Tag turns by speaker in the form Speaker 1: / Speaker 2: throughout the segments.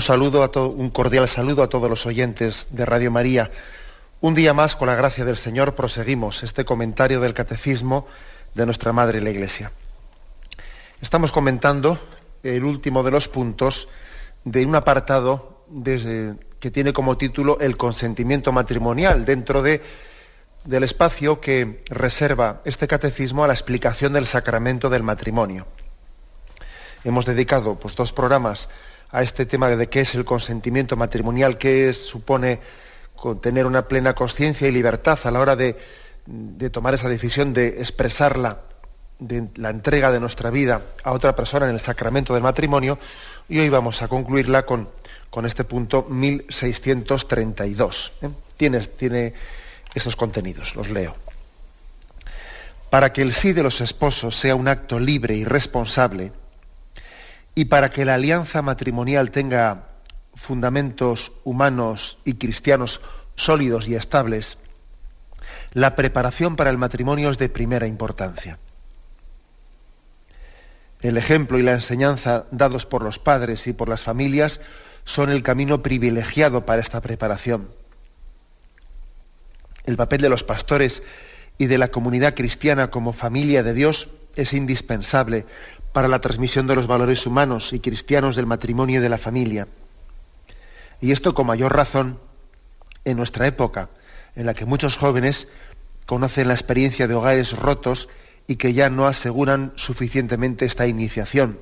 Speaker 1: Un saludo a un cordial saludo a todos los oyentes de Radio María. Un día más, con la gracia del Señor, proseguimos este comentario del catecismo de nuestra Madre la Iglesia. Estamos comentando el último de los puntos de un apartado que tiene como título el consentimiento matrimonial dentro de, del espacio que reserva este catecismo a la explicación del sacramento del matrimonio. Hemos dedicado pues, dos programas a este tema de qué es el consentimiento matrimonial, qué supone tener una plena conciencia y libertad a la hora de, tomar esa decisión de expresarla, de la entrega de nuestra vida a otra persona en el sacramento del matrimonio, y hoy vamos a concluirla con, con este punto 1632. ¿eh? Tiene, tiene esos contenidos, los leo. Para que el sí de los esposos sea un acto libre y responsable, y para que la alianza matrimonial tenga fundamentos humanos y cristianos sólidos y estables, la preparación para el matrimonio es de primera importancia. El ejemplo y la enseñanza dados por los padres y por las familias son el camino privilegiado para esta preparación. El papel de los pastores y de la comunidad cristiana como familia de Dios es indispensable para la transmisión de los valores humanos y cristianos del matrimonio y de la familia. Y esto con mayor razón en nuestra época, en la que muchos jóvenes conocen la experiencia de hogares rotos y que ya no aseguran suficientemente esta iniciación.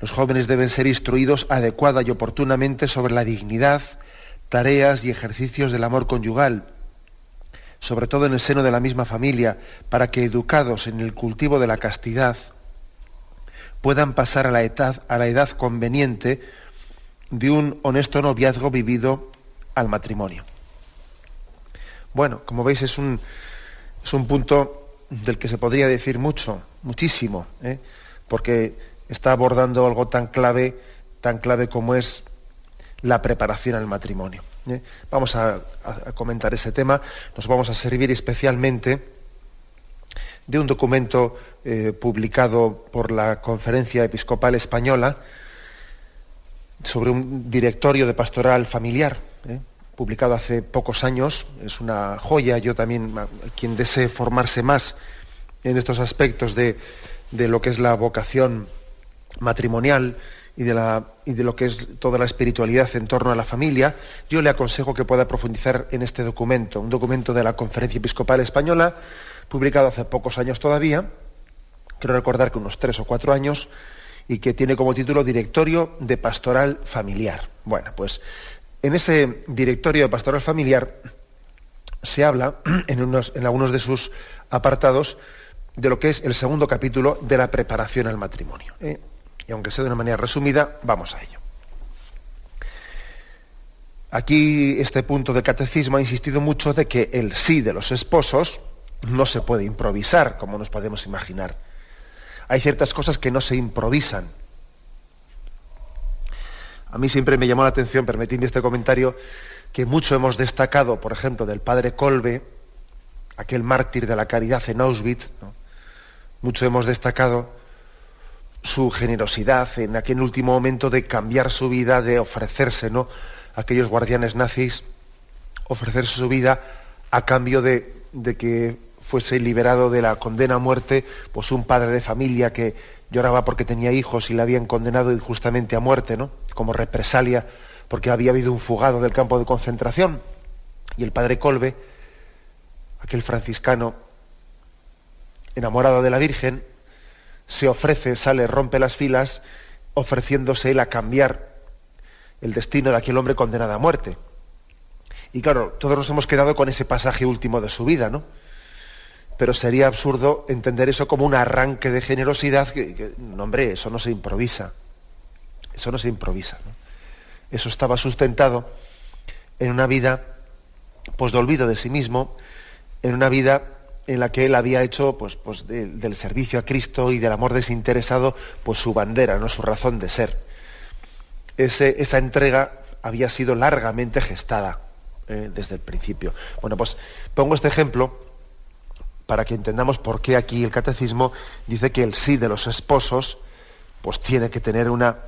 Speaker 1: Los jóvenes deben ser instruidos adecuada y oportunamente sobre la dignidad, tareas y ejercicios del amor conyugal, sobre todo en el seno de la misma familia, para que educados en el cultivo de la castidad puedan pasar a la edad, a la edad conveniente de un honesto noviazgo vivido al matrimonio. Bueno, como veis es un, es un punto del que se podría decir mucho, muchísimo, ¿eh? porque está abordando algo tan clave, tan clave como es la preparación al matrimonio. ¿Eh? Vamos a, comentar ese tema. Nos vamos a servir especialmente de un documento eh, publicado por la Conferencia Episcopal Española sobre un directorio de pastoral familiar, ¿eh? publicado hace pocos años. Es una joya. Yo también, quien desee formarse más en estos aspectos de, de lo que es la vocación matrimonial, y de, lo que es toda la espiritualidad en torno a la familia, yo le aconsejo que pueda profundizar en este documento, un documento de la Conferencia Episcopal Española, publicado hace pocos años todavía, quiero recordar que unos tres o cuatro años, y que tiene como título Directorio de Pastoral Familiar. Bueno, pues en ese Directorio de Pastoral Familiar se habla en, en algunos de sus apartados de lo que es el segundo capítulo de la preparación al matrimonio. ¿eh? Y aunque sea de una manera resumida, vamos a ello. Aquí este punto del catecismo ha insistido mucho de que el sí de los esposos no se puede improvisar, como nos podemos imaginar. Hay ciertas cosas que no se improvisan. A mí siempre me llamó la atención, permitidme este comentario, que mucho hemos destacado, por ejemplo, del padre Colbe, aquel mártir de la caridad en Auschwitz, mucho hemos destacado su generosidad en aquel último momento de cambiar su vida, de ofrecerse, ¿no? A aquellos guardianes nazis, ofrecerse su vida a cambio de, que fuese liberado de la condena a muerte, pues un padre de familia que lloraba porque tenía hijos y le habían condenado injustamente a muerte, ¿no? Como represalia porque había habido un fugado del campo de concentración. Y el padre Colbe, aquel franciscano enamorado de la Virgen, se ofrece, sale, rompe las filas, ofreciéndose él a cambiar el destino de aquel hombre condenado a muerte. Y claro, todos nos hemos quedado con ese pasaje último de su vida, ¿no? Pero sería absurdo entender eso como un arranque de generosidad, que, no, hombre, eso no se improvisa. Eso no se improvisa. Eso estaba sustentado en una vida pues, de olvido de sí mismo, en una vida en la que él había hecho pues, pues del servicio a Cristo y del amor desinteresado pues su bandera, no su razón de ser. esa entrega había sido largamente gestada eh, desde el principio. Bueno, pues pongo este ejemplo para que entendamos por qué aquí el catecismo dice que el sí de los esposos pues tiene que tener una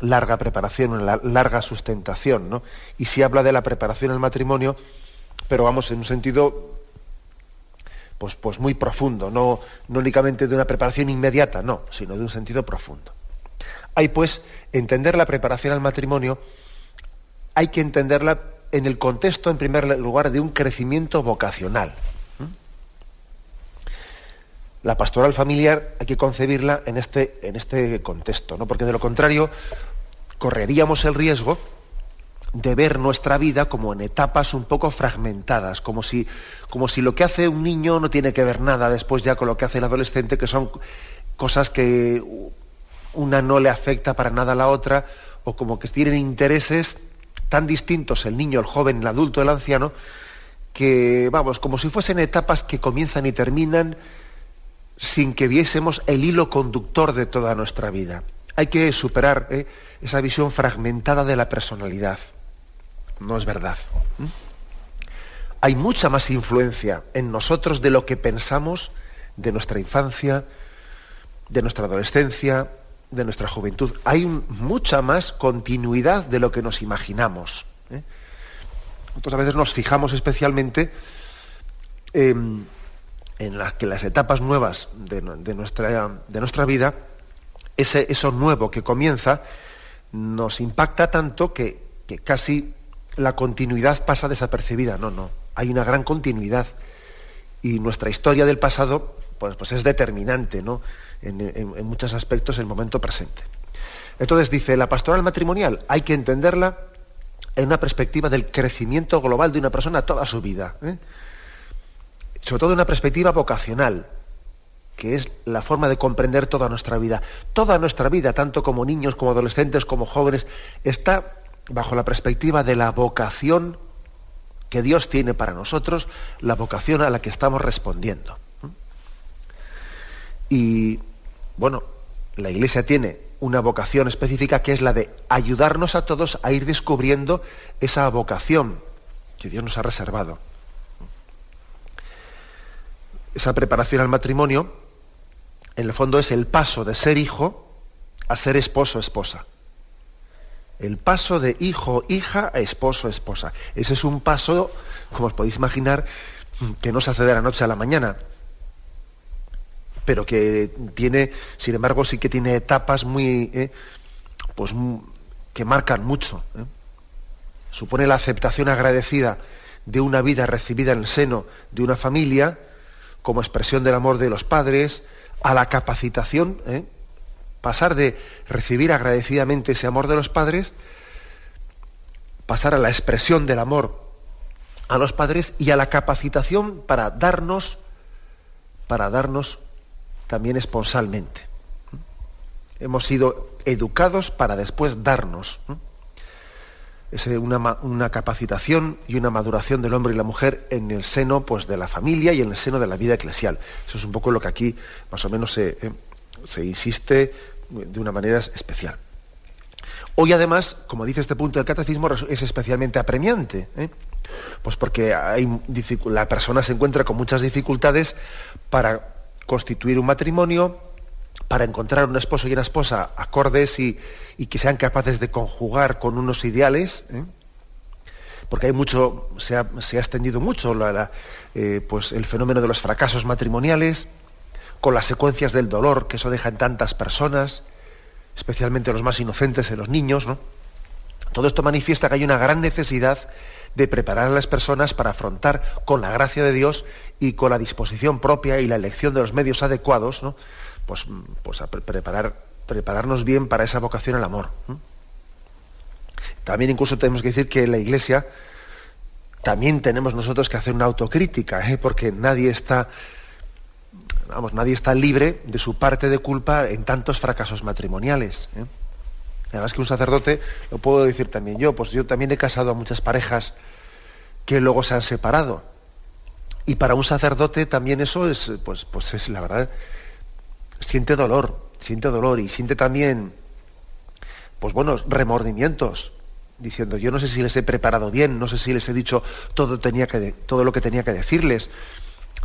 Speaker 1: larga preparación, una larga sustentación, ¿no? Y si habla de la preparación al matrimonio, pero vamos, en un sentido pues, pues muy profundo, no, no únicamente de una preparación inmediata, no, sino de un sentido profundo. Hay pues entender la preparación al matrimonio, hay que entenderla en el contexto, en primer lugar, de un crecimiento vocacional. La pastoral familiar hay que concebirla en este, en este contexto, ¿no? porque de lo contrario correríamos el riesgo de ver nuestra vida como en etapas un poco fragmentadas, como si, como si lo que hace un niño no tiene que ver nada después ya con lo que hace el adolescente, que son cosas que una no le afecta para nada a la otra, o como que tienen intereses tan distintos el niño, el joven, el adulto, el anciano, que, vamos, como si fuesen etapas que comienzan y terminan sin que viésemos el hilo conductor de toda nuestra vida. Hay que superar ¿eh? esa visión fragmentada de la personalidad no es verdad. ¿Mm? Hay mucha más influencia en nosotros de lo que pensamos de nuestra infancia, de nuestra adolescencia, de nuestra juventud. Hay mucha más continuidad de lo que nos imaginamos. ¿eh? A veces nos fijamos especialmente en las que las etapas nuevas de, nuestra, de nuestra, vida, ese, eso nuevo que comienza, nos impacta tanto que casi la continuidad pasa desapercibida. No, no. Hay una gran continuidad. Y nuestra historia del pasado pues, pues es determinante ¿no? en, muchos aspectos el momento presente. Entonces dice, la pastoral matrimonial hay que entenderla en una perspectiva del crecimiento global de una persona toda su vida. ¿eh? Sobre todo en una perspectiva vocacional, que es la forma de comprender toda nuestra vida. Toda nuestra vida, tanto como niños, como adolescentes, como jóvenes, está bajo la perspectiva de la vocación que Dios tiene para nosotros, la vocación a la que estamos respondiendo. Y bueno, la Iglesia tiene una vocación específica que es la de ayudarnos a todos a ir descubriendo esa vocación que Dios nos ha reservado. Esa preparación al matrimonio, en el fondo, es el paso de ser hijo a ser esposo, esposa. El paso de hijo, hija a esposo, esposa. Ese es un paso, como os podéis imaginar, que no se hace de la noche a la mañana, pero que tiene, sin embargo, sí que tiene etapas muy, eh, pues, que marcan mucho. Eh. Supone la aceptación agradecida de una vida recibida en el seno de una familia, como expresión del amor de los padres, a la capacitación eh, pasar de recibir agradecidamente ese amor de los padres, pasar a la expresión del amor a los padres y a la capacitación para darnos, para darnos también esponsalmente. Hemos sido educados para después darnos. Es una, una, capacitación y una maduración del hombre y la mujer en el seno pues, de la familia y en el seno de la vida eclesial. Eso es un poco lo que aquí más o menos se, eh, se insiste de una manera especial. Hoy además, como dice este punto del catecismo, es especialmente apremiante, ¿eh? pues porque la persona se encuentra con muchas dificultades para constituir un matrimonio, para encontrar un esposo y una esposa acordes y, que sean capaces de conjugar con unos ideales, ¿eh? porque hay mucho, se ha, extendido mucho eh, pues el fenómeno de los fracasos matrimoniales, con las secuencias del dolor que eso deja en tantas personas, especialmente los más inocentes, en los niños. ¿no? Todo esto manifiesta que hay una gran necesidad de preparar a las personas para afrontar con la gracia de Dios y con la disposición propia y la elección de los medios adecuados, ¿no? pues, pues a preparar, prepararnos bien para esa vocación al amor. También incluso tenemos que decir que en la Iglesia también tenemos nosotros que hacer una autocrítica, ¿eh? porque nadie está, vamos, nadie está libre de su parte de culpa en tantos fracasos matrimoniales. ¿eh? Además que un sacerdote, lo puedo decir también yo, pues yo también he casado a muchas parejas que luego se han separado. Y para un sacerdote también eso es, pues, pues es la verdad, siente dolor, siente dolor y siente también, pues bueno, remordimientos, diciendo, yo no sé si les he preparado bien, no sé si les he dicho todo, tenía que, todo lo que tenía que decirles,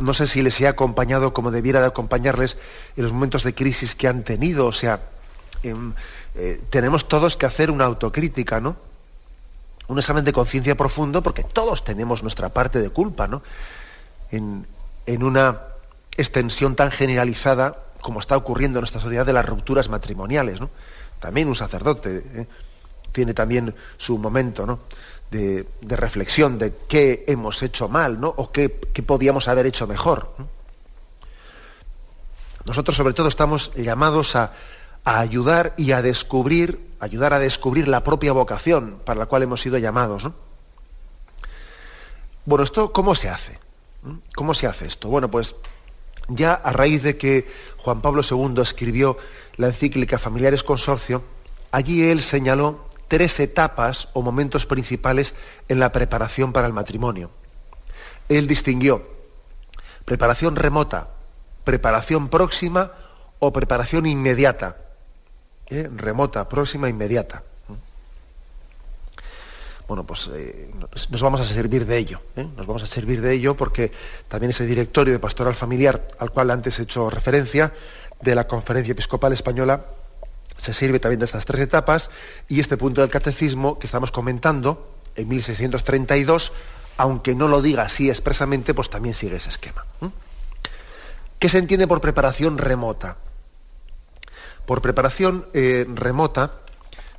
Speaker 1: no sé si les he acompañado como debiera de acompañarles en los momentos de crisis que han tenido, o sea, em, eh, tenemos todos que hacer una autocrítica, ¿no? Un examen de conciencia profundo, porque todos tenemos nuestra parte de culpa, ¿no? En, una extensión tan generalizada como está ocurriendo en nuestra sociedad de las rupturas matrimoniales, ¿no? También un sacerdote ¿eh? Tiene también su momento, ¿no? De, reflexión de qué hemos hecho mal, ¿no? O qué, podíamos haber hecho mejor. Nosotros sobre todo estamos llamados a, ayudar y a descubrir, ayudar a descubrir la propia vocación para la cual hemos sido llamados. Bueno, ¿esto cómo se hace? ¿Mm? ¿Cómo se hace esto? Bueno, pues ya a raíz de que Juan Pablo II escribió la encíclica Familiares Consorcio, allí él señaló tres etapas o momentos principales en la preparación para el matrimonio. Él distinguió preparación remota, preparación próxima o preparación inmediata. ¿eh? remota, próxima, inmediata. Bueno, pues eh, nos vamos a servir de ello. ¿eh? Nos vamos a servir de ello porque también ese directorio de pastoral familiar al cual antes he hecho referencia de la Conferencia Episcopal Española se sirve también de estas tres etapas y este punto del catecismo que estamos comentando en 1632, aunque no lo diga así expresamente, pues también sigue ese esquema. ¿Qué se entiende por preparación remota? Por preparación eh, remota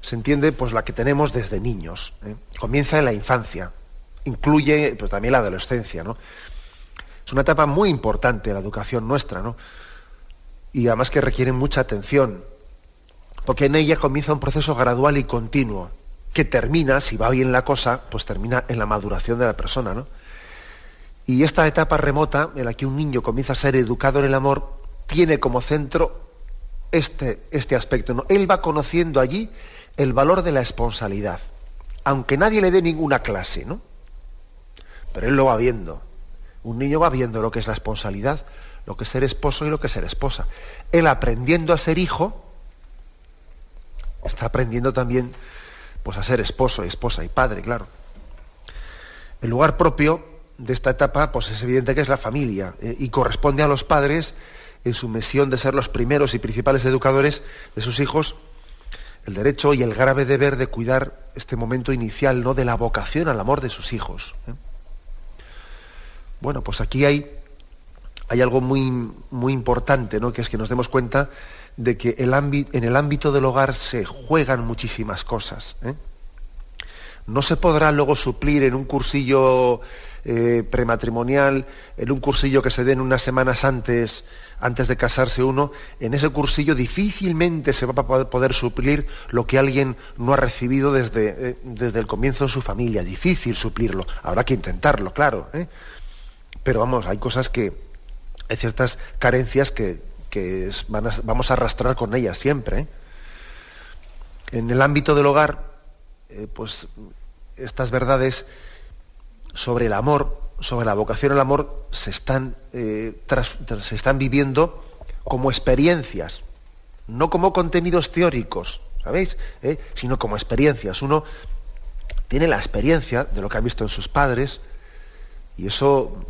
Speaker 1: se entiende pues, la que tenemos desde niños. ¿eh? Comienza en la infancia, incluye pues, también la adolescencia. ¿no? Es una etapa muy importante la educación nuestra, ¿no? y además que requiere mucha atención, porque en ella comienza un proceso gradual y continuo, que termina, si va bien la cosa, pues termina en la maduración de la persona. ¿no? Y esta etapa remota, en la que un niño comienza a ser educado en el amor, tiene como centro este, este aspecto. ¿no? Él va conociendo allí el valor de la esponsalidad, aunque nadie le dé ninguna clase, ¿no? Pero él lo va viendo. Un niño va viendo lo que es la esponsalidad, lo que es ser esposo y lo que es ser esposa. Él aprendiendo a ser hijo, está aprendiendo también pues, a ser esposo y esposa y padre, claro. El lugar propio de esta etapa pues, es evidente que es la familia eh, y corresponde a los padres en su misión de ser los primeros y principales educadores de sus hijos, el derecho y el grave deber de cuidar este momento inicial ¿no? de la vocación al amor de sus hijos. ¿eh? Bueno, pues aquí hay, hay algo muy, muy importante, ¿no? que es que nos demos cuenta de que el en el ámbito del hogar se juegan muchísimas cosas. ¿eh? No se podrá luego suplir en un cursillo eh, prematrimonial, en un cursillo que se den unas semanas antes, antes de casarse uno, en ese cursillo difícilmente se va a poder suplir lo que alguien no ha recibido desde, eh, desde el comienzo de su familia. Difícil suplirlo. Habrá que intentarlo, claro. ¿eh? Pero vamos, hay cosas que, hay ciertas carencias que, vamos a arrastrar con ellas siempre. ¿eh? En el ámbito del hogar, pues estas verdades sobre el amor sobre la vocación al amor se están, eh, se están viviendo como experiencias, no como contenidos teóricos, ¿sabéis? ¿Eh? Sino como experiencias. Uno tiene la experiencia de lo que ha visto en sus padres y eso,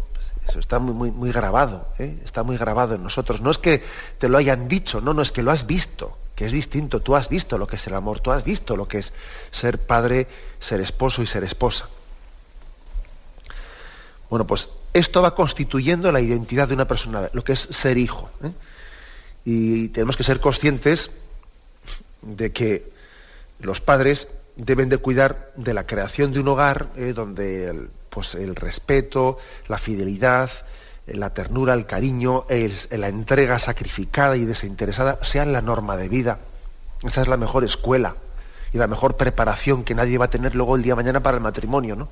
Speaker 1: eso está muy, muy, grabado, ¿eh? está muy grabado en nosotros. No es que te lo hayan dicho, no, no es que lo has visto, que es distinto. Tú has visto lo que es el amor, tú has visto lo que es ser padre, ser esposo y ser esposa. Bueno, pues esto va constituyendo la identidad de una persona, lo que es ser hijo. ¿eh? Y tenemos que ser conscientes de que los padres deben de cuidar de la creación de un hogar ¿eh? donde el, pues el respeto, la fidelidad, la ternura, el cariño, la entrega sacrificada y desinteresada sean la norma de vida. Esa es la mejor escuela y la mejor preparación que nadie va a tener luego el día de mañana para el matrimonio, ¿no?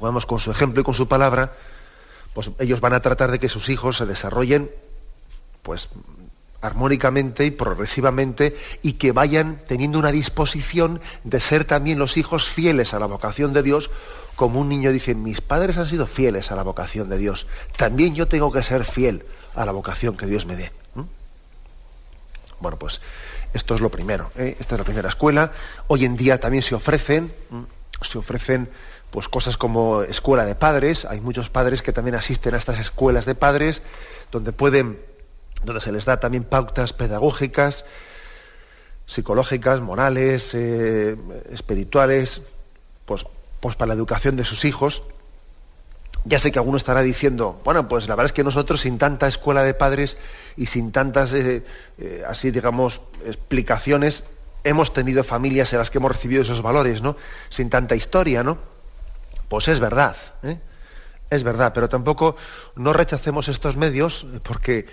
Speaker 1: Vamos con su ejemplo y con su palabra, pues ellos van a tratar de que sus hijos se desarrollen, pues armónicamente y progresivamente y que vayan teniendo una disposición de ser también los hijos fieles a la vocación de Dios, como un niño dice, mis padres han sido fieles a la vocación de Dios, también yo tengo que ser fiel a la vocación que Dios me dé. Bueno, pues esto es lo primero, ¿eh? esta es la primera escuela. Hoy en día también se ofrecen, se ofrecen pues cosas como escuela de padres, hay muchos padres que también asisten a estas escuelas de padres, donde pueden donde se les da también pautas pedagógicas, psicológicas, morales, eh, espirituales, pues, pues para la educación de sus hijos. Ya sé que alguno estará diciendo, bueno, pues la verdad es que nosotros sin tanta escuela de padres y sin tantas, eh, eh, así digamos, explicaciones, hemos tenido familias en las que hemos recibido esos valores, ¿no? Sin tanta historia, ¿no? Pues es verdad, es verdad, pero tampoco no rechacemos estos medios porque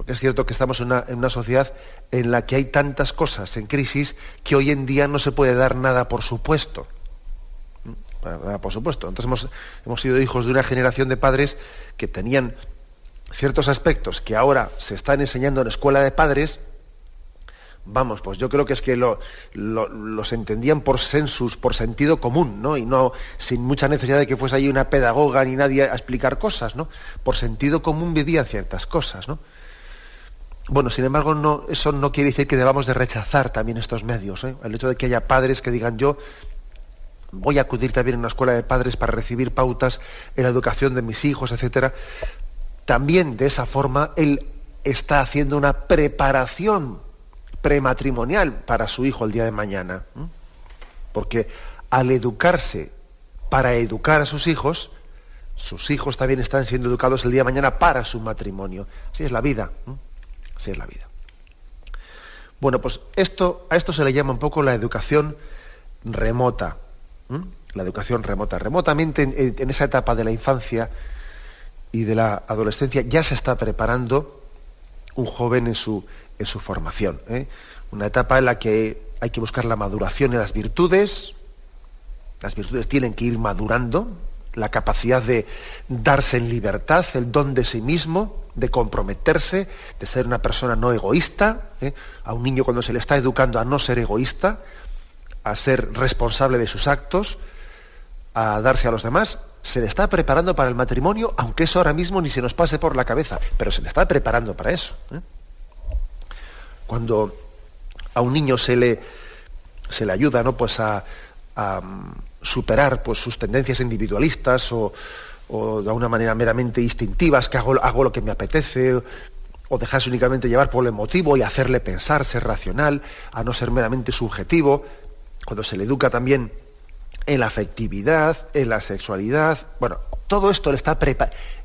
Speaker 1: porque es cierto que estamos en una, sociedad en la que hay tantas cosas en crisis que hoy en día no se puede dar nada por supuesto. Nada por supuesto. Entonces hemos, sido hijos de una generación de padres que tenían ciertos aspectos que ahora se están enseñando en escuela de padres, vamos, pues yo creo que es que los entendían por sensus, por sentido común, ¿no? Y no sin mucha necesidad de que fuese ahí una pedagoga ni nadie a explicar cosas, ¿no? Por sentido común vivían ciertas cosas, ¿no? Bueno, sin embargo, eso no quiere decir que debamos de rechazar también estos medios. ¿eh? El hecho de que haya padres que digan yo voy a acudir también a una escuela de padres para recibir pautas en la educación de mis hijos, etcétera. También de esa forma él está haciendo una preparación prematrimonial para su hijo el día de mañana. Porque al educarse para educar a sus hijos, sus hijos también están siendo educados el día de mañana para su matrimonio. Así es la vida. Así es la vida. Bueno, pues esto, a esto se le llama un poco la educación remota. La educación remota. Remotamente en, esa etapa de la infancia y de la adolescencia ya se está preparando un joven en su, en su formación. ¿eh? Una etapa en la que hay que buscar la maduración en las virtudes. Las virtudes tienen que ir madurando, la capacidad de darse en libertad, el don de sí mismo, de comprometerse, de ser una persona no egoísta, ¿eh? a un niño cuando se le está educando a no ser egoísta, a ser responsable de sus actos, a darse a los demás, se le está preparando para el matrimonio, aunque eso ahora mismo ni se nos pase por la cabeza, pero se le está preparando para eso. ¿eh? Cuando a un niño se le, se le ayuda ¿no? pues a, mm, superar pues, sus tendencias individualistas o, o de una manera meramente instintiva, es que hago, hago lo que me apetece, o dejarse únicamente llevar por el emotivo y hacerle pensar, ser racional, a no ser meramente subjetivo, cuando se le educa también en la afectividad, en la sexualidad, bueno, todo esto le está,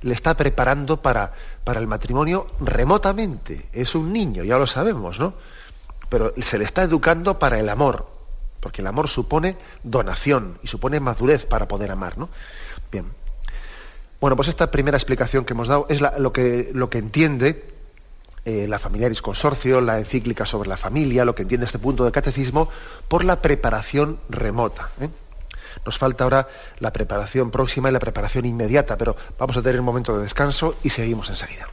Speaker 1: le está preparando para, para el matrimonio remotamente. Es un niño, ya lo sabemos, ¿no? Pero se le está educando para el amor, porque el amor supone donación y supone madurez para poder amar, ¿no? Bien. Bueno, pues esta primera explicación que hemos dado es lo, que, lo que entiende eh, la Familiaris Consorcio, la encíclica sobre la familia, lo que entiende este punto del catecismo, por la preparación remota. ¿eh? Nos falta ahora la preparación próxima y la preparación inmediata, pero vamos a tener un momento de descanso y seguimos enseguida.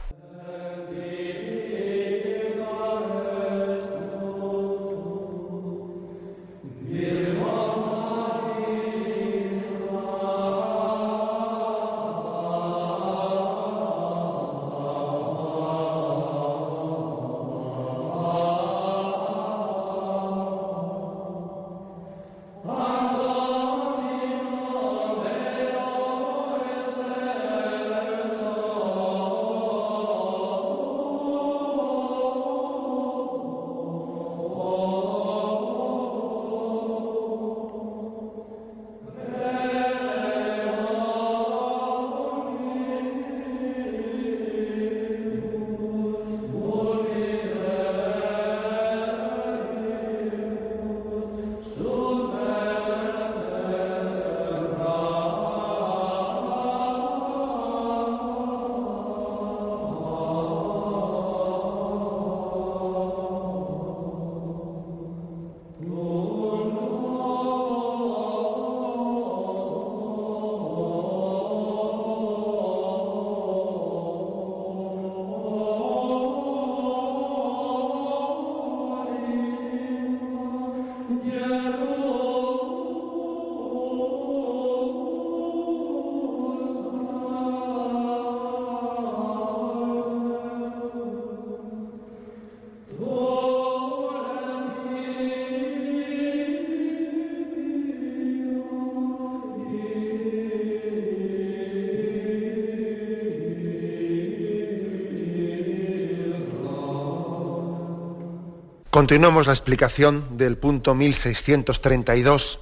Speaker 1: Continuamos la explicación del punto 1632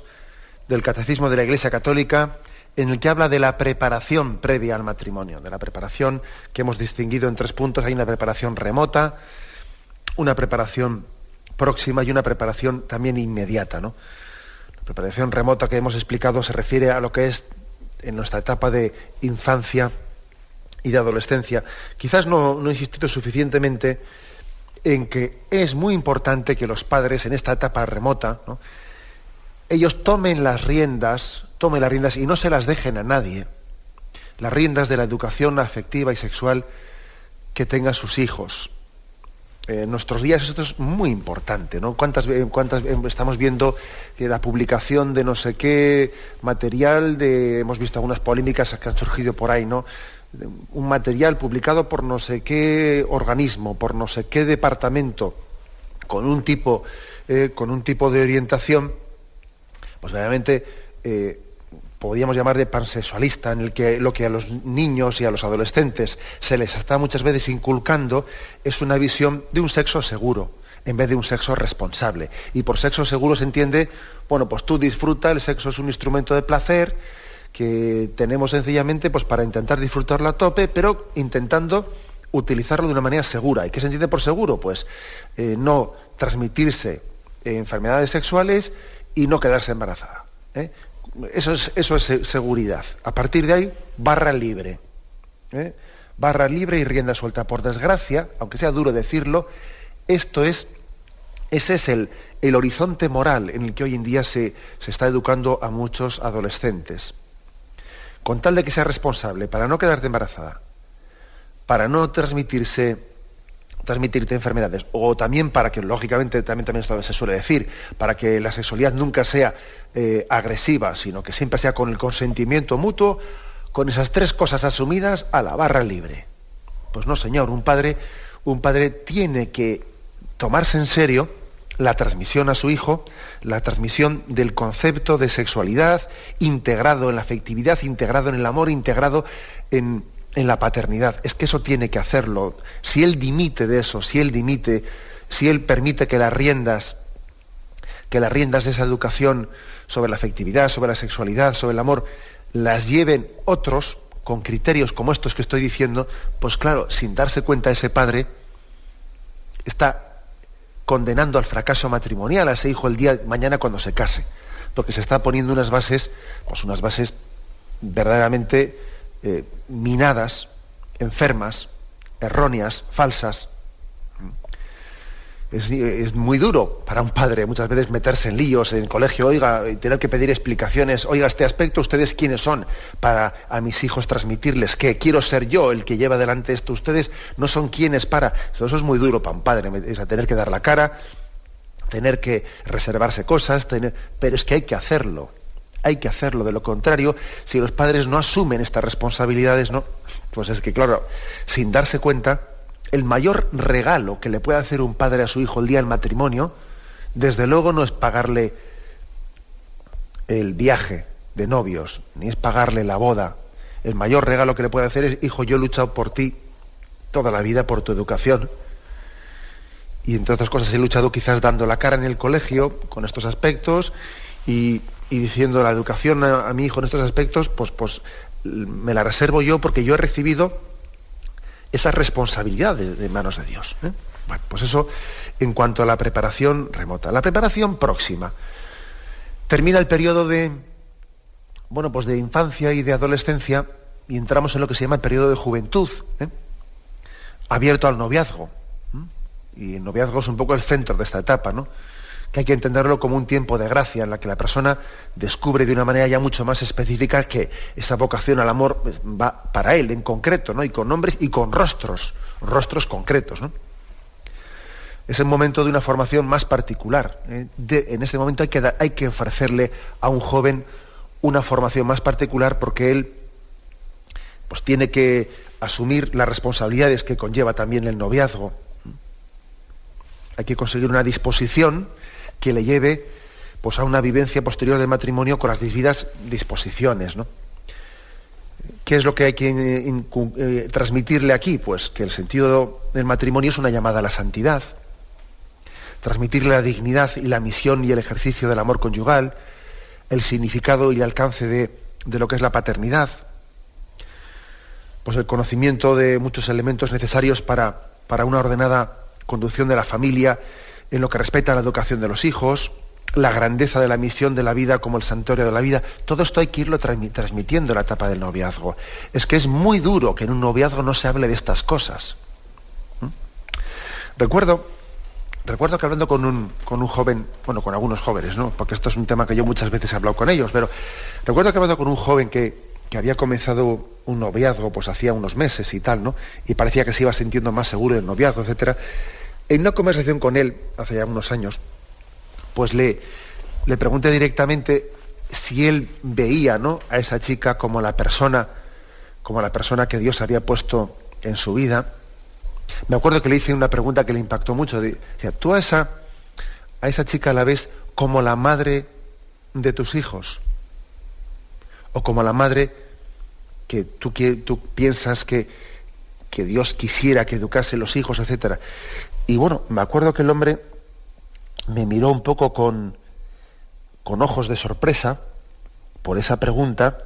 Speaker 1: del Catecismo de la Iglesia Católica, en el que habla de la preparación previa al matrimonio, de la preparación que hemos distinguido en tres puntos. Hay una preparación remota, una preparación próxima y una preparación también inmediata. La preparación remota que hemos explicado se refiere a lo que es en nuestra etapa de infancia y de adolescencia. Quizás no, no he insistido suficientemente en que es muy importante que los padres en esta etapa remota, ellos tomen las riendas, tomen las riendas y no se las dejen a nadie. Las riendas de la educación afectiva y sexual que tengan sus hijos. En nuestros días esto es muy importante, ¿no? ¿Cuántas, cuántas estamos viendo que la publicación de no sé qué material, de, hemos visto algunas polémicas que han surgido por ahí, ¿no? Un material publicado por no sé qué organismo, por no sé qué departamento, con un tipo, eh, con un tipo de orientación, pues realmente eh, podríamos llamar de pansexualista, en el que lo que a los niños y a los adolescentes se les está muchas veces inculcando es una visión de un sexo seguro, en vez de un sexo responsable. Y por sexo seguro se entiende, bueno, pues tú disfruta, el sexo es un instrumento de placer, que tenemos sencillamente pues, para intentar disfrutarlo a tope, pero intentando utilizarlo de una manera segura. ¿Y qué se entiende por seguro? Pues eh, no transmitirse enfermedades sexuales y no quedarse embarazada. ¿eh? Eso, es, eso es seguridad. A partir de ahí, barra libre. ¿eh? Barra libre y rienda suelta. Por desgracia, aunque sea duro decirlo, esto es, ese es el, el horizonte moral en el que hoy en día se, se está educando a muchos adolescentes con tal de que sea responsable, para no quedarte embarazada, para no transmitirse, transmitirte enfermedades, o también para que, lógicamente, también, también se suele decir, para que la sexualidad nunca sea eh, agresiva, sino que siempre sea con el consentimiento mutuo, con esas tres cosas asumidas a la barra libre. Pues no, señor, un padre, un padre tiene que tomarse en serio la transmisión a su hijo, la transmisión del concepto de sexualidad integrado en la afectividad, integrado en el amor, integrado en, la paternidad. Es que eso tiene que hacerlo. Si él dimite de eso, si él dimite, si él permite que las riendas, que las riendas de esa educación sobre la afectividad, sobre la sexualidad, sobre el amor, las lleven otros con criterios como estos que estoy diciendo, pues claro, sin darse cuenta ese padre, está condenando al fracaso matrimonial a ese hijo el día de mañana cuando se case, porque se está poniendo unas bases, pues unas bases verdaderamente eh, minadas, enfermas, erróneas, falsas, es, muy duro para un padre muchas veces meterse en líos en el colegio, oiga, y tener que pedir explicaciones, oiga, este aspecto, ustedes quiénes son para a mis hijos transmitirles que quiero ser yo el que lleva adelante esto, ustedes no son quienes para. Eso es muy duro para un padre, es a tener que dar la cara, tener que reservarse cosas, tener... pero es que hay que hacerlo, hay que hacerlo, de lo contrario, si los padres no asumen estas responsabilidades, ¿no? Pues es que, claro, sin darse cuenta, el mayor regalo que le puede hacer un padre a su hijo el día del matrimonio, desde luego no es pagarle el viaje de novios, ni es pagarle la boda. El mayor regalo que le puede hacer es, hijo, yo he luchado por ti toda la vida, por tu educación. Y entre otras cosas he luchado quizás dando la cara en el colegio con estos aspectos y, diciendo la educación a, a, mi hijo en estos aspectos, pues, pues me la reservo yo porque yo he recibido esa responsabilidad de, manos de Dios. ¿eh? Bueno, pues eso en cuanto a la preparación remota. La preparación próxima. Termina el periodo de, bueno, pues de infancia y de adolescencia y entramos en lo que se llama el periodo de juventud, ¿eh? abierto al noviazgo. Y el noviazgo es un poco el centro de esta etapa, ¿no? Que hay que entenderlo como un tiempo de gracia en la que la persona descubre de una manera ya mucho más específica que esa vocación al amor pues, va para él en concreto, ¿no? Y con nombres y con rostros, rostros concretos, ¿no? Es el momento de una formación más particular. ¿eh? en ese momento hay que, hay que ofrecerle a un joven una formación más particular porque él pues, tiene que asumir las responsabilidades que conlleva también el noviazgo. Hay que conseguir una disposición que le lleve pues, a una vivencia posterior del matrimonio con las debidas disposiciones. ¿no? ¿Qué es lo que hay que eh, eh, transmitirle aquí? Pues que el sentido del matrimonio es una llamada a la santidad. transmitirle la dignidad y la misión y el ejercicio del amor conyugal, el significado y el alcance de, de lo que es la paternidad, pues el conocimiento de muchos elementos necesarios para, para una ordenada conducción de la familia en lo que respecta a la educación de los hijos, la grandeza de la misión de la vida como el santuario de la vida, todo esto hay que irlo transmitiendo en la etapa del noviazgo. Es que es muy duro que en un noviazgo no se hable de estas cosas. ¿Mm? Recuerdo, recuerdo que hablando con un, con un joven, bueno, con algunos jóvenes, ¿no? Porque esto es un tema que yo muchas veces he hablado con ellos, pero recuerdo que hablando con un joven que, que había comenzado un noviazgo pues hacía unos meses y tal, ¿no? Y parecía que se iba sintiendo más seguro del noviazgo, etcétera. En una conversación con él, hace ya unos años, pues le, le pregunté directamente si él veía ¿no? a esa chica como la persona, como la persona que Dios había puesto en su vida. Me acuerdo que le hice una pregunta que le impactó mucho. Decía, ¿tú a esa, a esa chica la ves como la madre de tus hijos? ¿O como la madre que tú, que, tú piensas que, que Dios quisiera que educase los hijos, etcétera? Y bueno, me acuerdo que el hombre me miró un poco con, con ojos de sorpresa por esa pregunta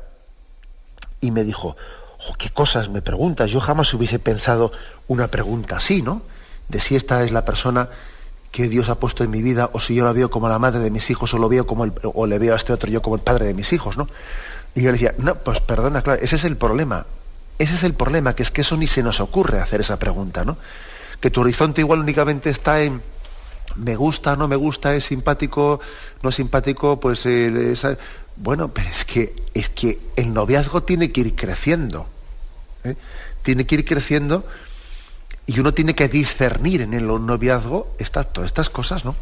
Speaker 1: y me dijo, ¿qué cosas me preguntas? Yo jamás hubiese pensado una pregunta así, ¿no? De si esta es la persona que Dios ha puesto en mi vida o si yo la veo como la madre de mis hijos o lo veo como el, o le veo a este otro yo como el padre de mis hijos, ¿no? Y yo le decía, no, pues perdona, claro, ese es el problema. Ese es el problema, que es que eso ni se nos ocurre hacer esa pregunta, ¿no? Que tu horizonte igual únicamente está en, me gusta, no me gusta, es simpático, no es simpático, pues eh, bueno, pero es que es que el noviazgo tiene que ir creciendo. ¿eh? Tiene que ir creciendo y uno tiene que discernir en el noviazgo todas estas cosas, ¿no?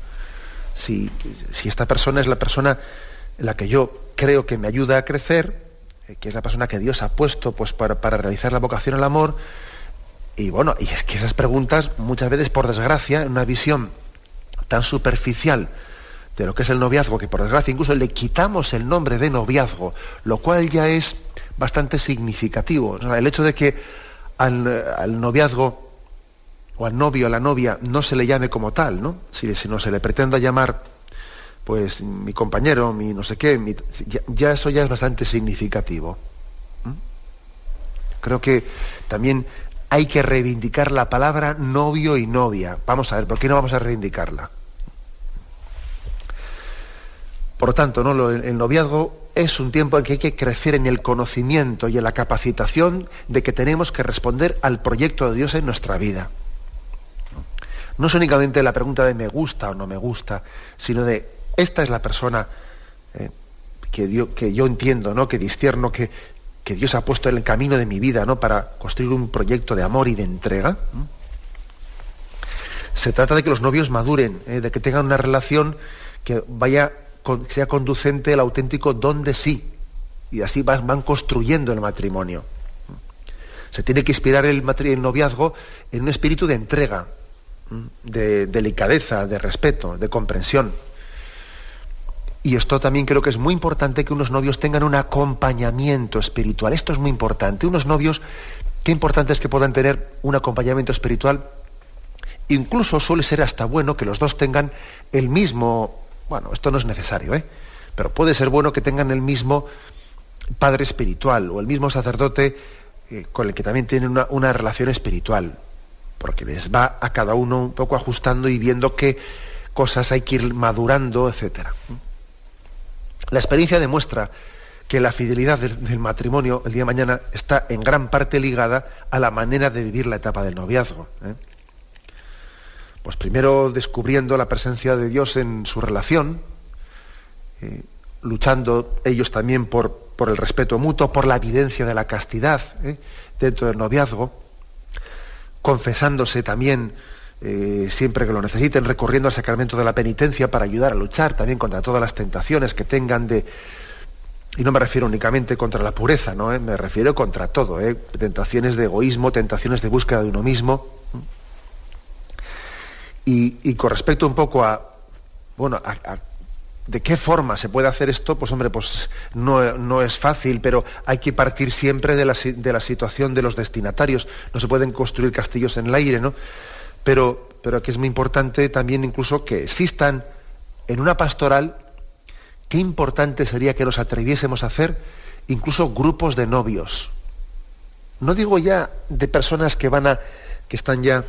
Speaker 1: Si, si, esta persona es la persona la que yo creo que me ayuda a crecer, eh, que es la persona que Dios ha puesto pues, para, para realizar la vocación al amor, y bueno, y es que esas preguntas muchas veces, por desgracia, en una visión tan superficial de lo que es el noviazgo, que por desgracia incluso le quitamos el nombre de noviazgo, lo cual ya es bastante significativo. el hecho de que al, noviazgo o al novio a la novia no se le llame como tal, ¿no? Si, si no se le pretenda llamar, pues mi compañero, mi no sé qué, ya, eso ya es bastante significativo. Creo que también hay que reivindicar la palabra novio y novia. Vamos a ver, ¿por qué no vamos a reivindicarla? Por lo tanto, ¿no? el noviazgo es un tiempo en que hay que crecer en el conocimiento y en la capacitación de que tenemos que responder al proyecto de Dios en nuestra vida. No es únicamente la pregunta de me gusta o no me gusta, sino de esta es la persona eh, que, que, yo entiendo, ¿no? que discierno, que, que, Dios ha puesto en el camino de mi vida ¿no? para construir un proyecto de amor y de entrega. Se trata de que los novios maduren, ¿eh? de que tengan una relación que vaya sea conducente el auténtico don de sí. Y así van, construyendo el matrimonio. Se tiene que inspirar el, el noviazgo en un espíritu de entrega, de delicadeza, de respeto, de comprensión. Y esto también creo que es muy importante que unos novios tengan un acompañamiento espiritual. Esto es muy importante. Unos novios, qué importante es que puedan tener un acompañamiento espiritual. Incluso suele ser hasta bueno que los dos tengan el mismo bueno, esto no es necesario, ¿eh? Pero puede ser bueno que tengan el mismo padre espiritual o el mismo sacerdote eh, con el que también tienen una, una, relación espiritual, porque les va a cada uno un poco ajustando y viendo qué cosas hay que ir madurando, etc. La experiencia demuestra que la fidelidad del, matrimonio el día de mañana está en gran parte ligada a la manera de vivir la etapa del noviazgo. ¿eh? Pues primero descubriendo la presencia de Dios en su relación, eh, luchando ellos también por, por, el respeto mutuo, por la evidencia de la castidad eh, dentro del noviazgo, confesándose también eh, siempre que lo necesiten, recorriendo al sacramento de la penitencia para ayudar a luchar también contra todas las tentaciones que tengan de, y no me refiero únicamente contra la pureza, ¿no? me refiero contra todo, tentaciones de egoísmo, tentaciones de búsqueda de uno mismo. Y, con respecto un poco a, bueno, de qué forma se puede hacer esto, pues hombre, pues no, es fácil, pero hay que partir siempre de la, situación de los destinatarios. No se pueden construir castillos en el aire, ¿no? Pero pero que es muy importante también incluso que existan en una pastoral, qué importante sería que nos atreviésemos a hacer incluso grupos de novios. No digo ya de personas que van a, que están ya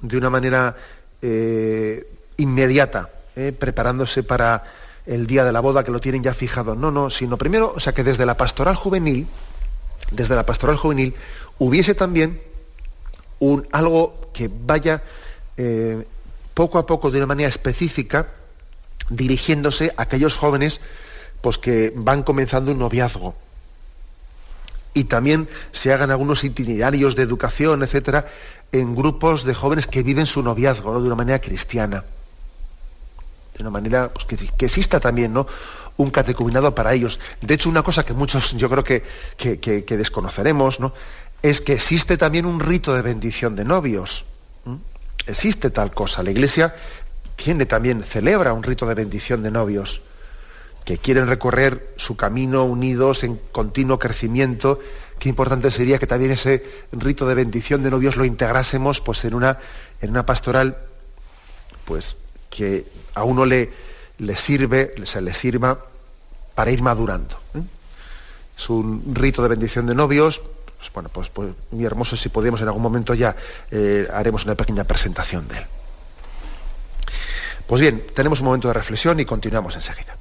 Speaker 1: de una manera eh, inmediata, eh, preparándose para el día de la boda, que lo tienen ya fijado. No, no, sino primero, o sea, que desde la pastoral juvenil, desde la pastoral juvenil, hubiese también un, algo que vaya eh, poco a poco, de una manera específica, dirigiéndose a aquellos jóvenes pues, que van comenzando un noviazgo. Y también se hagan algunos itinerarios de educación, etcétera, en grupos de jóvenes que viven su noviazgo de una manera cristiana. De una manera pues, que, exista también ¿no? un catecuminado para ellos. De hecho, una cosa que muchos yo creo que, que, desconoceremos ¿no? Es que existe también un rito de bendición de novios. Existe tal cosa. La Iglesia tiene también, celebra un rito de bendición de novios que quieren recorrer su camino unidos en continuo crecimiento. Qué importante sería que también ese rito de bendición de novios lo integrásemos pues, en, una, en una pastoral pues, que a uno le, le sirve, se le sirva para ir madurando. ¿eh? Es un rito de bendición de novios, pues, bueno, pues, pues, muy hermoso, si podemos en algún momento ya eh, haremos una pequeña presentación de él. Pues bien, tenemos un momento de reflexión y continuamos enseguida.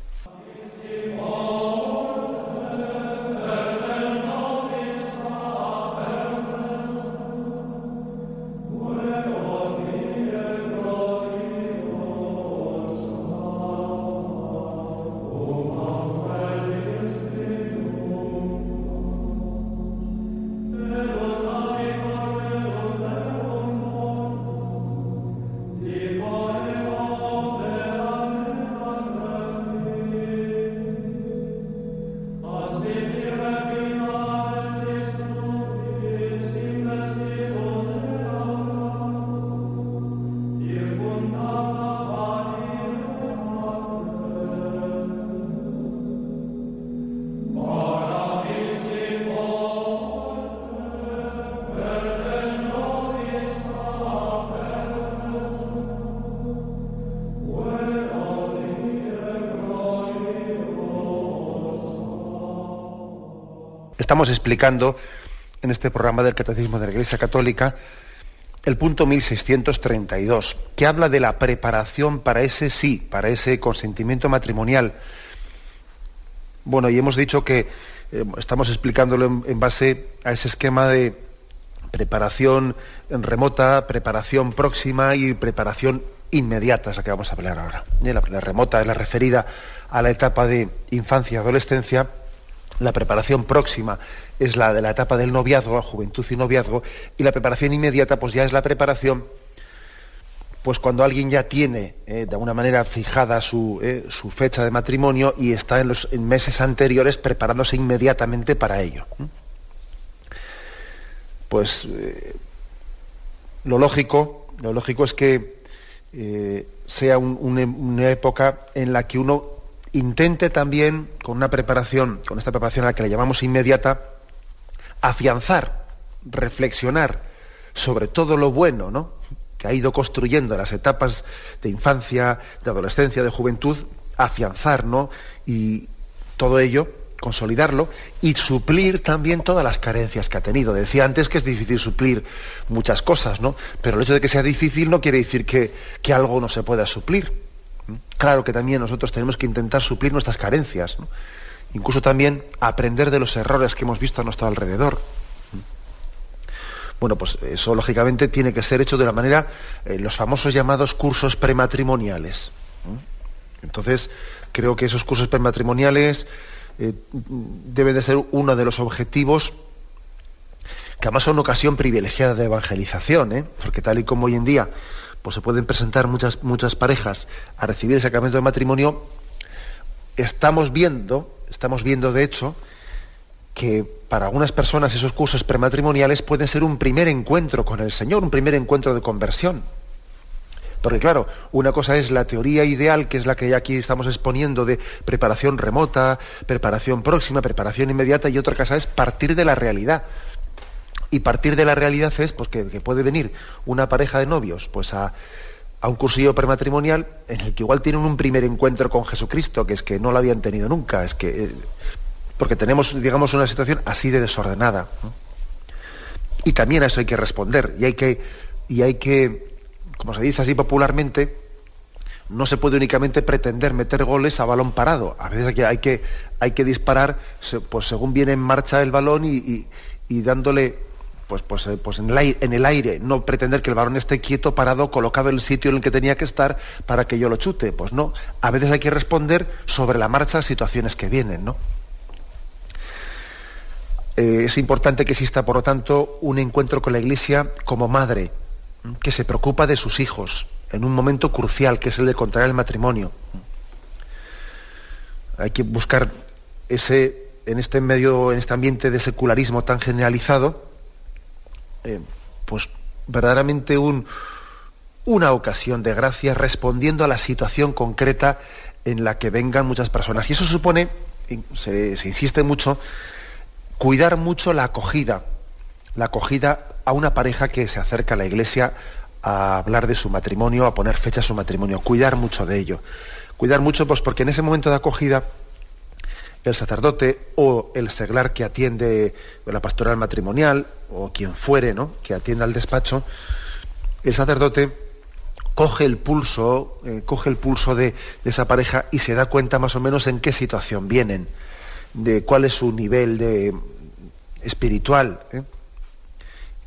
Speaker 1: Estamos explicando en este programa del Catecismo de la Iglesia Católica el punto 1632, que habla de la preparación para ese sí, para ese consentimiento matrimonial. Bueno, y hemos dicho que eh, estamos explicándolo en, base a ese esquema de preparación remota, preparación próxima y preparación inmediata, es la que vamos a hablar ahora. La, la remota es la referida a la etapa de infancia y adolescencia la preparación próxima es la de la etapa del noviazgo, juventud y noviazgo, y la preparación inmediata pues ya es la preparación pues cuando alguien ya tiene eh, de alguna manera fijada su, eh, su, fecha de matrimonio y está en los meses anteriores preparándose inmediatamente para ello. Pues eh, lo lógico, lo lógico es que sea una época en la que uno intente también, con una preparación, con esta preparación a la que le llamamos inmediata, afianzar, reflexionar sobre todo lo bueno ¿no? que ha ido construyendo en las etapas de infancia, de adolescencia, de juventud, afianzar, ¿no? Y todo ello, consolidarlo y suplir también todas las carencias que ha tenido. Decía antes que es difícil suplir muchas cosas, ¿no? Pero el hecho de que sea difícil no quiere decir que, que algo no se pueda suplir. Claro que también nosotros tenemos que intentar suplir nuestras carencias, incluso también aprender de los errores que hemos visto a nuestro alrededor. Bueno, pues eso lógicamente tiene que ser hecho de la manera, eh, los famosos llamados cursos prematrimoniales. Entonces, creo que esos cursos prematrimoniales eh, deben de ser uno de los objetivos que además son ocasión privilegiada de evangelización, ¿eh? porque tal y como hoy en día pues se pueden presentar muchas, muchas parejas a recibir el sacramento de matrimonio, estamos viendo, estamos viendo de hecho, que para algunas personas esos cursos prematrimoniales pueden ser un primer encuentro con el Señor, un primer encuentro de conversión. Porque claro, una cosa es la teoría ideal, que es la que aquí estamos exponiendo de preparación remota, preparación próxima, preparación inmediata, y otra cosa es partir de la realidad. Y partir de la realidad es pues, que, puede venir una pareja de novios pues, a, un cursillo prematrimonial en el que igual tienen un primer encuentro con Jesucristo, que es que no lo habían tenido nunca, es que, eh, porque tenemos, digamos, una situación así de desordenada. Y también a eso hay que responder, y hay que, y hay que, como se dice así popularmente, no se puede únicamente pretender meter goles a balón parado. A veces hay que, hay que, disparar pues, según viene en marcha el balón y dándole pues, pues, eh, pues en, el aire, no pretender que el varón esté quieto, parado, colocado en el sitio en el que tenía que estar para que yo lo chute. Pues no, a veces hay que responder sobre la marcha a situaciones que vienen, ¿no? Eh, es importante que exista, por lo tanto, un encuentro con la Iglesia como madre, que se preocupa de sus hijos en un momento crucial, que es el de contraer el matrimonio. Hay que buscar ese, en este medio, en este ambiente de secularismo tan generalizado, eh, pues verdaderamente un, una ocasión de gracia respondiendo a la situación concreta en la que vengan muchas personas. Y eso supone, se, se insiste mucho, cuidar mucho la acogida, la acogida a una pareja que se acerca a la iglesia a hablar de su matrimonio, a poner fecha a su matrimonio, cuidar mucho de ello. Cuidar mucho, pues porque en ese momento de acogida el sacerdote o el seglar que atiende la pastoral matrimonial o quien fuere, ¿no? que atienda al despacho, el sacerdote coge el pulso, eh, coge el pulso de, esa pareja y se da cuenta más o menos en qué situación vienen, de cuál es su nivel de, espiritual, ¿eh?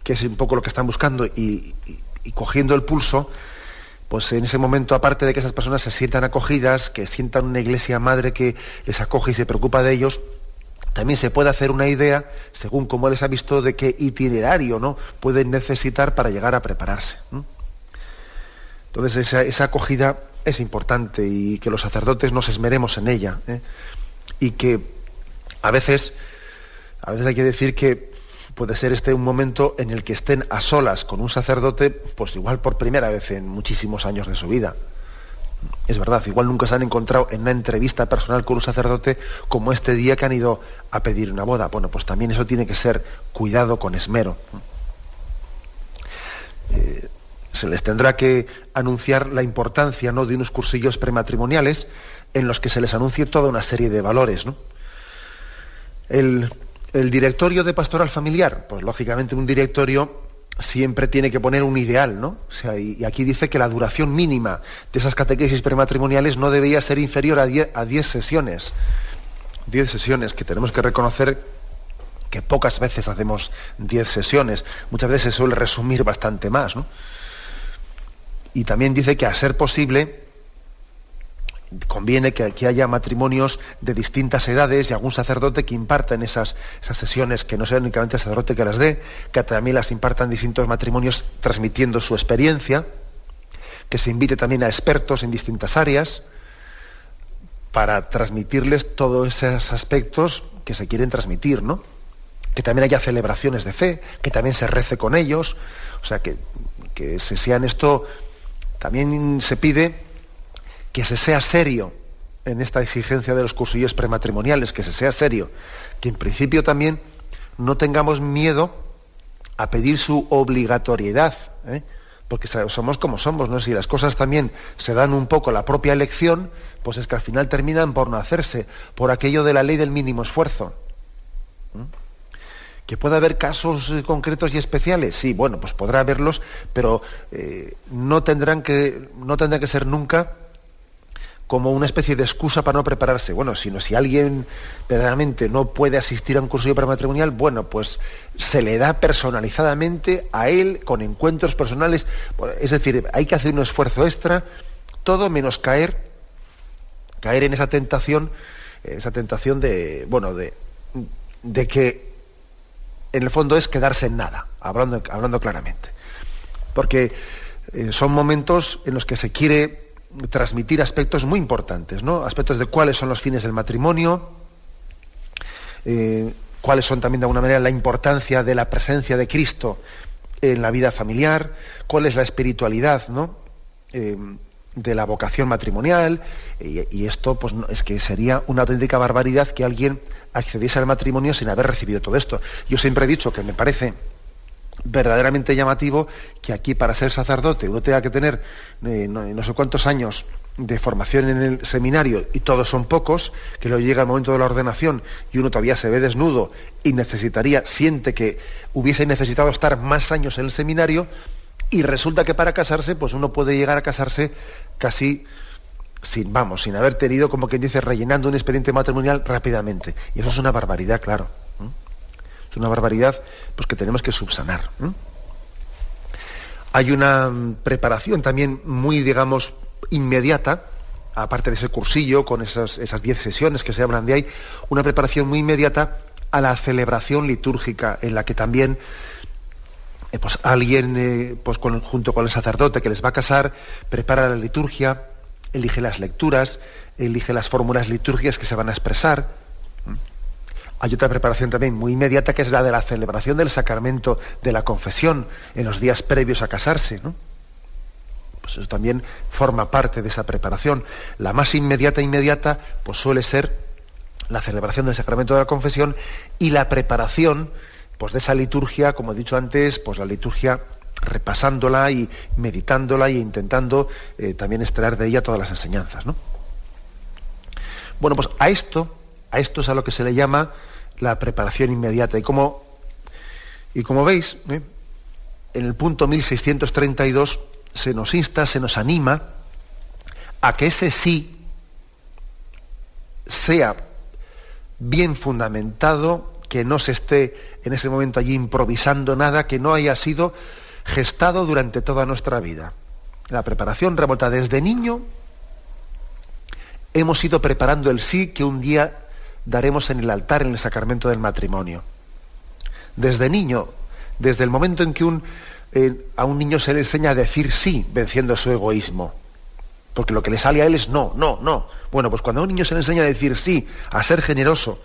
Speaker 1: que es un poco lo que están buscando, y cogiendo el pulso, pues en ese momento, aparte de que esas personas se sientan acogidas, que sientan una iglesia madre que les acoge y se preocupa de ellos, también se puede hacer una idea, según cómo les ha visto, de qué itinerario ¿no? pueden necesitar para llegar a prepararse. Entonces esa, acogida es importante y que los sacerdotes nos esmeremos en ella. ¿eh? Y que a veces, a veces hay que decir que puede ser este un momento en el que estén a solas con un sacerdote, pues igual por primera vez en muchísimos años de su vida. Es verdad, igual nunca se han encontrado en una entrevista personal con un sacerdote como este día que han ido a pedir una boda. Bueno, pues también eso tiene que ser cuidado con esmero. Eh, se les tendrá que anunciar la importancia ¿no? de unos cursillos prematrimoniales en los que se les anuncie toda una serie de valores. ¿no? El, el directorio de pastoral familiar, pues lógicamente un directorio siempre tiene que poner un ideal, ¿no? O sea, y, aquí dice que la duración mínima de esas catequesis prematrimoniales no debía ser inferior a 10 sesiones. 10 sesiones, que tenemos que reconocer que pocas veces hacemos 10 sesiones. Muchas veces se suele resumir bastante más, ¿no? Y también dice que a ser posible, conviene que, aquí haya matrimonios de distintas edades y algún sacerdote que imparta en esas, esas sesiones, que no sea únicamente el sacerdote que las dé, que también las impartan distintos matrimonios transmitiendo su experiencia, que se invite también a expertos en distintas áreas para transmitirles todos esos aspectos que se quieren transmitir, ¿no? Que también haya celebraciones de fe, que también se rece con ellos, o sea, que, que se sean esto, también se pide que se sea serio en esta exigencia de los cursillos prematrimoniales, que se sea serio, que en principio también no tengamos miedo a pedir su obligatoriedad, ¿eh? porque somos como somos, ¿no? Si las cosas también se dan un poco la propia elección, pues es que al final terminan por no hacerse, por aquello de la ley del mínimo esfuerzo. ¿Que pueda haber casos eh, concretos y especiales? Sí, bueno, pues podrá haberlos, pero eh, no, tendrán que, no tendrán que ser nunca como una especie de excusa para no prepararse. Bueno, sino si alguien verdaderamente no puede asistir a un cursillo prematrimonial, bueno, pues se le da personalizadamente a él con encuentros personales. Es decir, hay que hacer un esfuerzo extra, todo menos caer, caer en esa tentación, esa tentación de, bueno, de, de que en el fondo es quedarse en nada, hablando, hablando claramente. Porque eh, son momentos en los que se quiere transmitir aspectos muy importantes, ¿no? Aspectos de cuáles son los fines del matrimonio, eh, cuáles son también de alguna manera la importancia de la presencia de Cristo en la vida familiar, cuál es la espiritualidad, ¿no? Eh, de la vocación matrimonial y, esto pues es que sería una auténtica barbaridad que alguien accediese al matrimonio sin haber recibido todo esto. Yo siempre he dicho que me parece verdaderamente llamativo que aquí para ser sacerdote uno tenga que tener eh, no, sé cuántos años de formación en el seminario y todos son pocos, que luego llega el momento de la ordenación y uno todavía se ve desnudo y necesitaría, siente que hubiese necesitado estar más años en el seminario y resulta que para casarse, pues uno puede llegar a casarse casi sin, vamos, sin haber tenido, como quien dice, rellenando un expediente matrimonial rápidamente. Y eso es una barbaridad, claro. Una barbaridad pues, que tenemos que subsanar. Hay una mm, preparación también muy, digamos, inmediata, aparte de ese cursillo con esas, esas diez sesiones que se hablan de ahí, una preparación muy inmediata a la celebración litúrgica, en la que también eh, pues alguien, eh, pues junto con el sacerdote que les va a casar, prepara la liturgia, elige las lecturas, elige las fórmulas litúrgicas que se van a expresar. Hay otra preparación también muy inmediata que es la de la celebración del sacramento de la confesión en los días previos a casarse. Pues eso también forma parte de esa preparación. La más inmediata inmediata pues suele ser la celebración del sacramento de la confesión y la preparación pues de esa liturgia, como he dicho antes, pues la liturgia repasándola y meditándola e intentando eh, también extraer de ella todas las enseñanzas. Bueno, pues a esto, a esto es a lo que se le llama la preparación inmediata. Y como, y como veis, ¿eh? en el punto 1632 se nos insta, se nos anima a que ese sí sea bien fundamentado, que no se esté en ese momento allí improvisando nada, que no haya sido gestado durante toda nuestra vida. La preparación remota desde niño, hemos ido preparando el sí que un día daremos en el altar en el sacramento del matrimonio. Desde niño, desde el momento en que eh, a un niño se le enseña a decir sí, venciendo su egoísmo. Porque lo que le sale a él es no, no, no. Bueno, pues cuando a un niño se le enseña a decir sí, a ser generoso,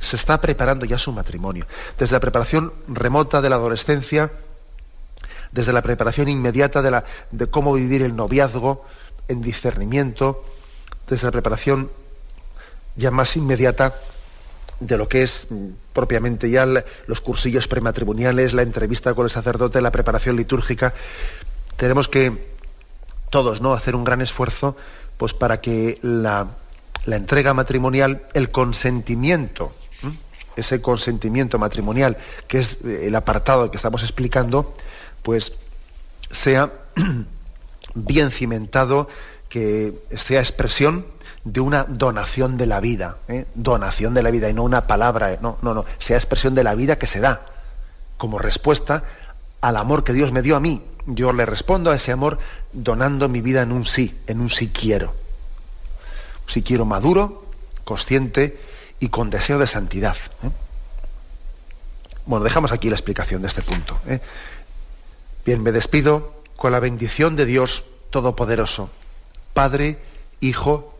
Speaker 1: se está preparando ya su matrimonio. Desde la preparación remota de la adolescencia, desde la preparación inmediata de, de cómo vivir el noviazgo en discernimiento, desde la preparación ya más inmediata de lo que es mm, propiamente ya los cursillos prematrimoniales, la entrevista con el sacerdote, la preparación litúrgica. Tenemos que todos ¿no? hacer un gran esfuerzo pues, para que la, entrega matrimonial, el consentimiento, ese consentimiento matrimonial, que es eh, el apartado que estamos explicando, pues sea bien cimentado, que sea expresión de una donación de la vida, ¿eh? donación de la vida y no una palabra, no, no, no, sea expresión de la vida que se da como respuesta al amor que Dios me dio a mí. Yo le respondo a ese amor donando mi vida en un sí, en un sí quiero. Un sí quiero maduro, consciente y con deseo de santidad. ¿eh? Bueno, dejamos aquí la explicación de este punto. ¿eh? Bien, me despido con la bendición de Dios Todopoderoso, Padre, Hijo